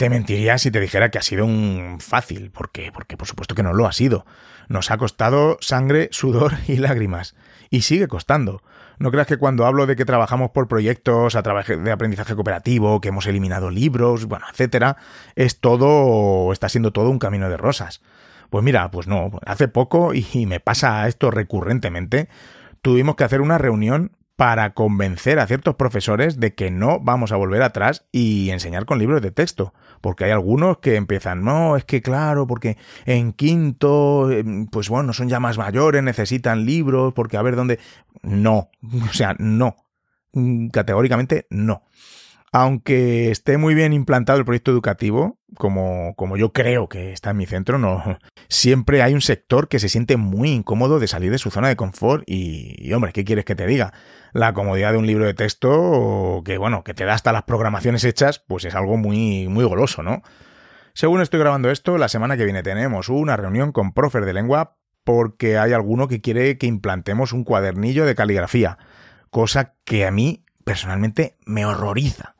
Te mentiría si te dijera que ha sido un fácil, porque, porque por supuesto que no lo ha sido. Nos ha costado sangre, sudor y lágrimas. Y sigue costando. No creas que cuando hablo de que trabajamos por proyectos a través de aprendizaje cooperativo, que hemos eliminado libros, bueno, etcétera, es todo, está siendo todo un camino de rosas. Pues mira, pues no, hace poco, y me pasa esto recurrentemente, tuvimos que hacer una reunión para convencer a ciertos profesores de que no vamos a volver atrás y enseñar con libros de texto. Porque hay algunos que empiezan, no, es que claro, porque en quinto, em, pues bueno, son ya más mayores, necesitan libros, porque a ver dónde... No, *laughs* o sea, no. Categóricamente no aunque esté muy bien implantado el proyecto educativo, como, como yo creo que está en mi centro, no, siempre hay un sector que se siente muy incómodo de salir de su zona de confort y, hombre, ¿qué quieres que te diga? La comodidad de un libro de texto que, bueno, que te da hasta las programaciones hechas, pues es algo muy, muy goloso, ¿no? Según estoy grabando esto, la semana que viene tenemos una reunión con profes de lengua porque hay alguno que quiere que implantemos un cuadernillo de caligrafía, cosa que a mí personalmente me horroriza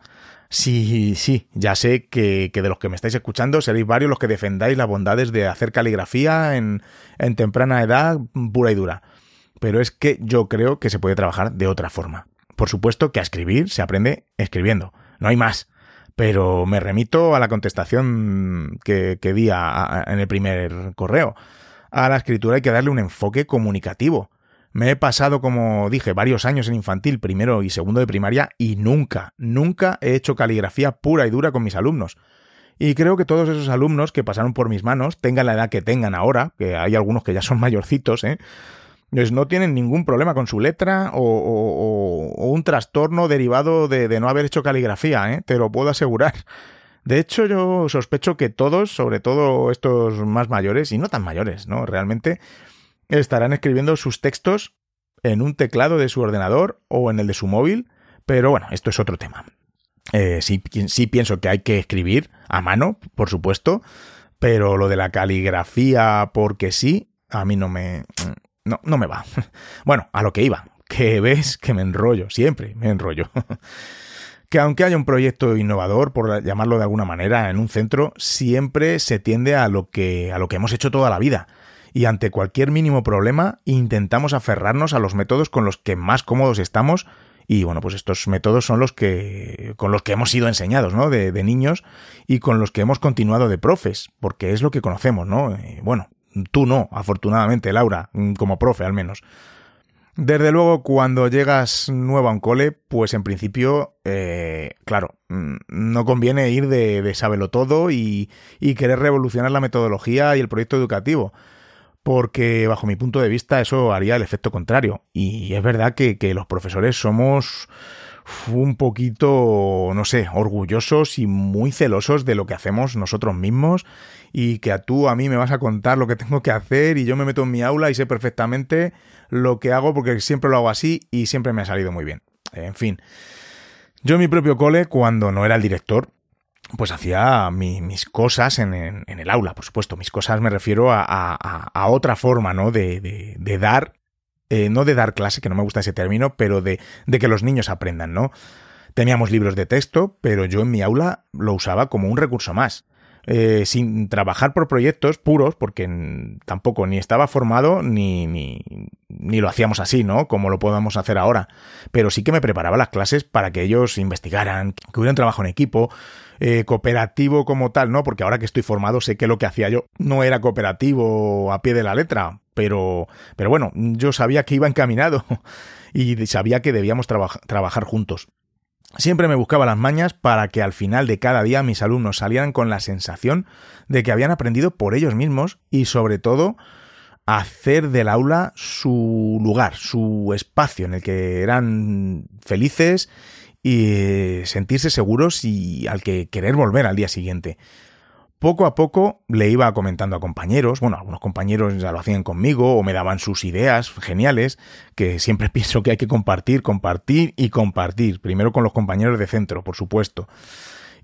Sí, sí, ya sé que, de los que me estáis escuchando seréis varios los que defendáis las bondades de hacer caligrafía en, en temprana edad pura y dura. Pero es que yo creo que se puede trabajar de otra forma. Por supuesto que a escribir se aprende escribiendo, no hay más. Pero me remito a la contestación que, que di en el primer correo. A la escritura hay que darle un enfoque comunicativo me he pasado, como dije, varios años en infantil, primero y segundo de primaria, y nunca, nunca he hecho caligrafía pura y dura con mis alumnos. Y creo que todos esos alumnos que pasaron por mis manos, tengan la edad que tengan ahora, que hay algunos que ya son *laughs* mayorcitos, ¿eh? pues no tienen ningún problema con su letra o, un trastorno derivado de, no haber hecho caligrafía, ¿eh? te lo puedo asegurar. De hecho, yo sospecho que todos, sobre todo estos más mayores, y no tan mayores, ¿no? Realmente, estarán escribiendo sus textos en un teclado de su ordenador o en el de su móvil, pero bueno, esto es otro tema. Eh, sí, sí pienso que hay que escribir a mano, por supuesto, pero lo de la caligrafía porque sí, a mí no me... No, no me va. *laughs* Bueno, a lo que iba, que ves que me enrollo, siempre me enrollo. *laughs* que aunque haya un proyecto innovador, por llamarlo de alguna manera, en un centro, siempre se tiende a lo que, a lo que hemos hecho toda la vida, y ante cualquier mínimo problema intentamos aferrarnos a los métodos con los que más cómodos estamos y bueno, pues estos métodos son los que con los que hemos sido enseñados, ¿no? De, niños y con los que hemos continuado de profes, porque es lo que conocemos, ¿no? bueno, tú no, afortunadamente, Laura, mm, como profe al menos. Desde luego, cuando llegas nuevo a un cole, pues en principio, eh, claro, mm, no conviene ir de, de sábelo todo y, y querer revolucionar la metodología y el proyecto educativo porque bajo mi punto de vista eso haría el efecto contrario. Y es verdad que, los profesores somos un poquito, no sé, orgullosos y muy celosos de lo que hacemos nosotros mismos y que a tú a mí me vas a contar lo que tengo que hacer y yo me meto en mi aula y sé perfectamente lo que hago porque siempre lo hago así y siempre me ha salido muy bien. En fin, yo en mi propio cole, cuando no era el director, pues hacía mis cosas en, el aula, por supuesto. Mis cosas me refiero a, otra forma, ¿no? De, dar, eh, no de dar clase, que no me gusta ese término, pero de, que los niños aprendan, ¿no? Teníamos libros de texto, pero yo en mi aula lo usaba como un recurso más. Eh, sin trabajar por proyectos puros, porque tampoco ni estaba formado ni, ni, lo hacíamos así, ¿no? Como lo podemos hacer ahora. Pero sí que me preparaba las clases para que ellos investigaran, que hubiera un trabajo en equipo, eh, cooperativo como tal, ¿no? Porque ahora que estoy formado sé que lo que hacía yo no era cooperativo a pie de la letra, pero, pero bueno, yo sabía que iba encaminado *laughs* y sabía que debíamos trabajar juntos. Siempre me buscaba las mañas para que al final de cada día mis alumnos salieran con la sensación de que habían aprendido por ellos mismos y sobre todo hacer del aula su lugar, su espacio en el que eran felices y sentirse seguros y al que querer volver al día siguiente. Poco a poco le iba comentando a compañeros, bueno, algunos compañeros ya lo hacían conmigo o me daban sus ideas geniales, que siempre *laughs* pienso que hay que compartir, compartir y compartir, primero con los compañeros de centro, por supuesto.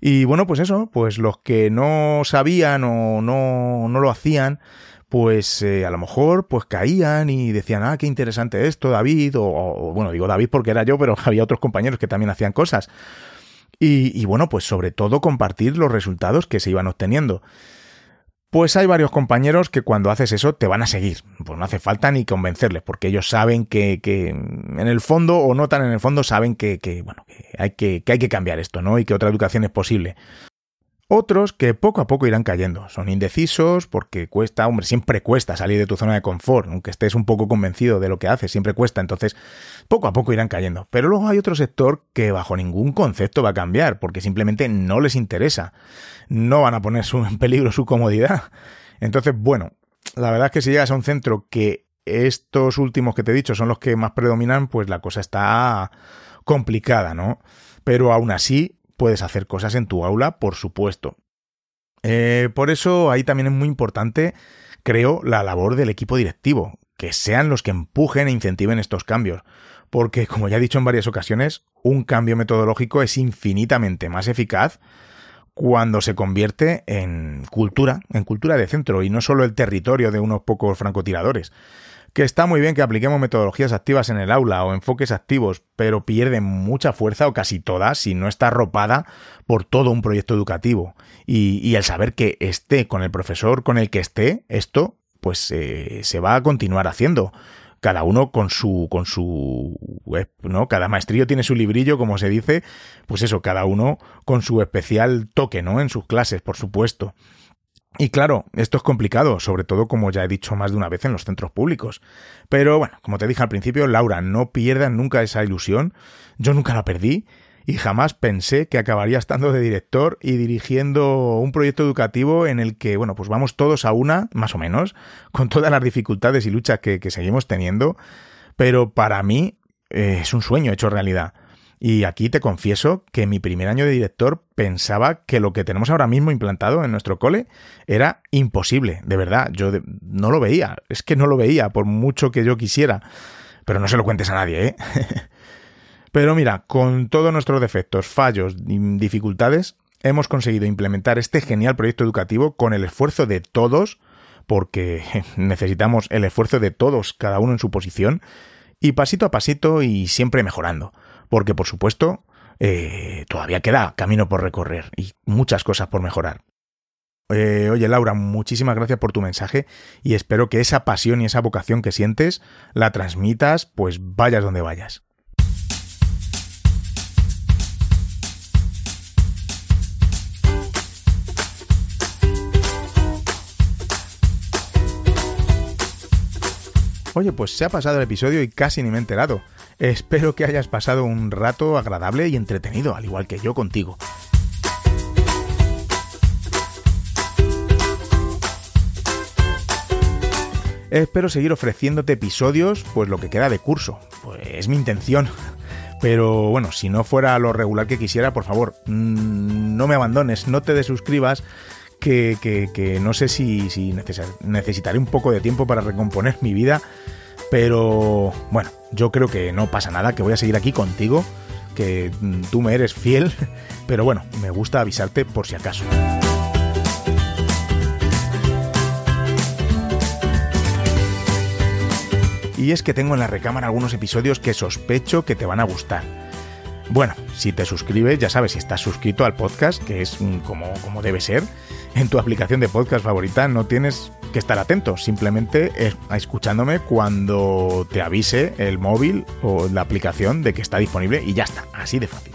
Y bueno, pues eso, pues los que no sabían o no, no lo hacían, pues eh, a lo mejor pues caían y decían, ah, qué interesante esto, David, o, bueno, digo David porque era yo, pero *laughs* había otros compañeros que también hacían cosas. Y, bueno, pues sobre todo compartir los resultados que se iban obteniendo. Pues hay varios compañeros que cuando haces eso te van a seguir. Pues no hace falta ni convencerles, porque ellos saben que, que en el fondo, o no tan en el fondo, saben que, que bueno, hay que, que hay que cambiar esto, ¿no? Y que otra educación es posible. Otros que poco a poco irán cayendo. Son indecisos porque cuesta, hombre, siempre cuesta salir de tu zona de confort, aunque estés un poco convencido de lo que haces, siempre cuesta, entonces poco a poco irán cayendo. Pero luego hay otro sector que bajo ningún concepto va a cambiar, porque simplemente no les interesa. No van a poner en peligro su comodidad. Entonces, bueno, la verdad es que si llegas a un centro que estos últimos que te he dicho son los que más predominan, pues la cosa está complicada, ¿no? Pero aún así, puedes hacer cosas en tu aula, por supuesto. Eh, por eso ahí también es muy importante, creo, la labor del equipo directivo, que sean los que empujen e incentiven estos cambios, porque como ya he dicho en varias ocasiones, un cambio metodológico es infinitamente más eficaz cuando se convierte en cultura, en cultura de centro, y no solo el territorio de unos pocos francotiradores. Que está muy bien que apliquemos metodologías activas en el aula o enfoques activos, pero pierde mucha fuerza o casi toda si no está arropada por todo un proyecto educativo. Y, el saber que esté con el profesor con el que esté, esto pues eh, se va a continuar haciendo. Cada uno con su con su no cada maestrillo tiene su librillo como se dice pues eso cada uno con su especial toque no en sus clases por supuesto y claro, esto es complicado, sobre todo como ya he dicho más de una vez en los centros públicos. Pero bueno, como te dije al principio, Laura, no pierdas nunca esa ilusión. Yo nunca la perdí y jamás pensé que acabaría estando de director y dirigiendo un proyecto educativo en el que, bueno, pues vamos todos a una, más o menos, con todas las dificultades y luchas que, seguimos teniendo. Pero para mí eh, es un sueño hecho realidad. Y aquí te confieso que mi primer año de director pensaba que lo que tenemos ahora mismo implantado en nuestro cole era imposible, de verdad. Yo no lo veía, es que no lo veía, por mucho que yo quisiera. Pero no se lo cuentes a nadie, ¿eh? *laughs* Pero mira, con todos nuestros defectos, fallos dificultades, hemos conseguido implementar este genial proyecto educativo con el esfuerzo de todos, porque *laughs* necesitamos el esfuerzo de todos, cada uno en su posición, y pasito a pasito y siempre mejorando porque por supuesto eh, todavía queda camino por recorrer y muchas cosas por mejorar. Eh, oye Laura, muchísimas gracias por tu mensaje y espero que esa pasión y esa vocación que sientes la transmitas pues vayas donde vayas. Oye, pues se ha pasado el episodio y casi ni me he enterado. Espero que hayas pasado un rato agradable y entretenido, al igual que yo contigo. Espero seguir ofreciéndote episodios, pues lo que queda de curso. Pues es mi intención. Pero bueno, si no fuera lo regular que quisiera, por favor, mm, no me abandones, no te desuscribas, que, no sé si, si necesitaré un poco de tiempo para recomponer mi vida pero bueno, yo creo que no pasa nada, que voy a seguir aquí contigo, que tú me eres fiel, *laughs* pero bueno, me gusta avisarte por si acaso. Y es que tengo en la recámara algunos episodios que sospecho que te van a gustar. Bueno, si te suscribes, ya sabes, si estás suscrito al podcast, que es como, como debe ser, en tu aplicación de podcast favorita, no tienes que estar atento, simplemente escuchándome cuando te avise el móvil o la aplicación de que está disponible y ya está, así de fácil.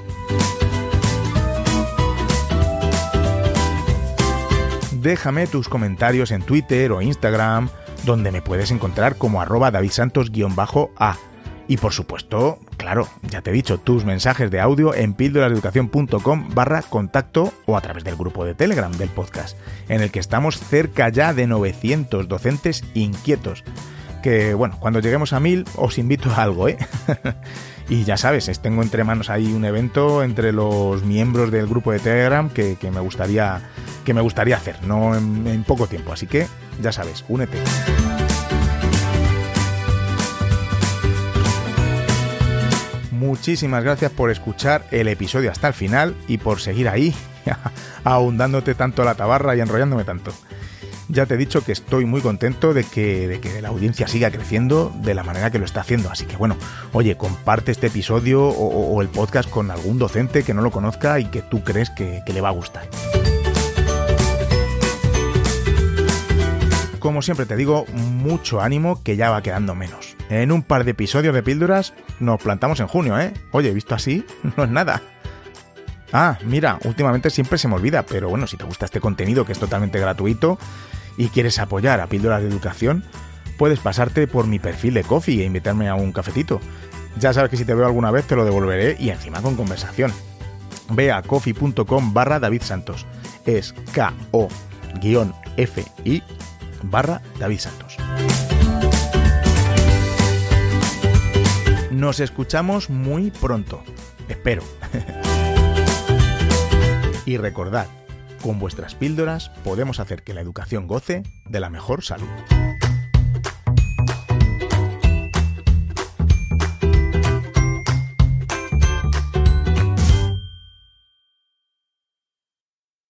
Déjame tus comentarios en Twitter o Instagram, donde me puedes encontrar como arroba davidsantos-a y por supuesto, claro, ya te he dicho, tus mensajes de audio en píldorasdeeducación.com barra contacto o a través del grupo de Telegram del podcast, en el que estamos cerca ya de 900 docentes inquietos. Que bueno, cuando lleguemos a 1000 os invito a algo, ¿eh? *laughs* y ya sabes, tengo entre manos ahí un evento entre los miembros del grupo de Telegram que, me, gustaría, que me gustaría hacer, no en poco tiempo. Así que ya sabes, únete. Muchísimas gracias por escuchar el episodio hasta el final y por seguir ahí, *laughs* ahondándote tanto la tabarra y enrollándome tanto. Ya te he dicho que estoy muy contento de que, de que la audiencia siga creciendo de la manera que lo está haciendo. Así que bueno, oye, comparte este episodio o, el podcast con algún docente que no lo conozca y que tú crees que le va a gustar. Como siempre te digo, mucho ánimo que ya va quedando menos. En un par de episodios de píldoras nos plantamos en junio, ¿eh? Oye, visto así, *laughs* no es nada. Ah, mira, últimamente siempre se me olvida, pero bueno, si te gusta este contenido que es totalmente gratuito y quieres apoyar a Píldoras de Educación, puedes pasarte por mi perfil de Coffee e invitarme a un cafetito. Ya sabes que si te veo alguna vez te lo devolveré y encima con conversación. Ve a coffee.com barra David Santos. Es K-O-F-I barra David Santos. Nos escuchamos muy pronto, espero. *laughs* y recordad, con vuestras píldoras podemos hacer que la educación goce de la mejor salud.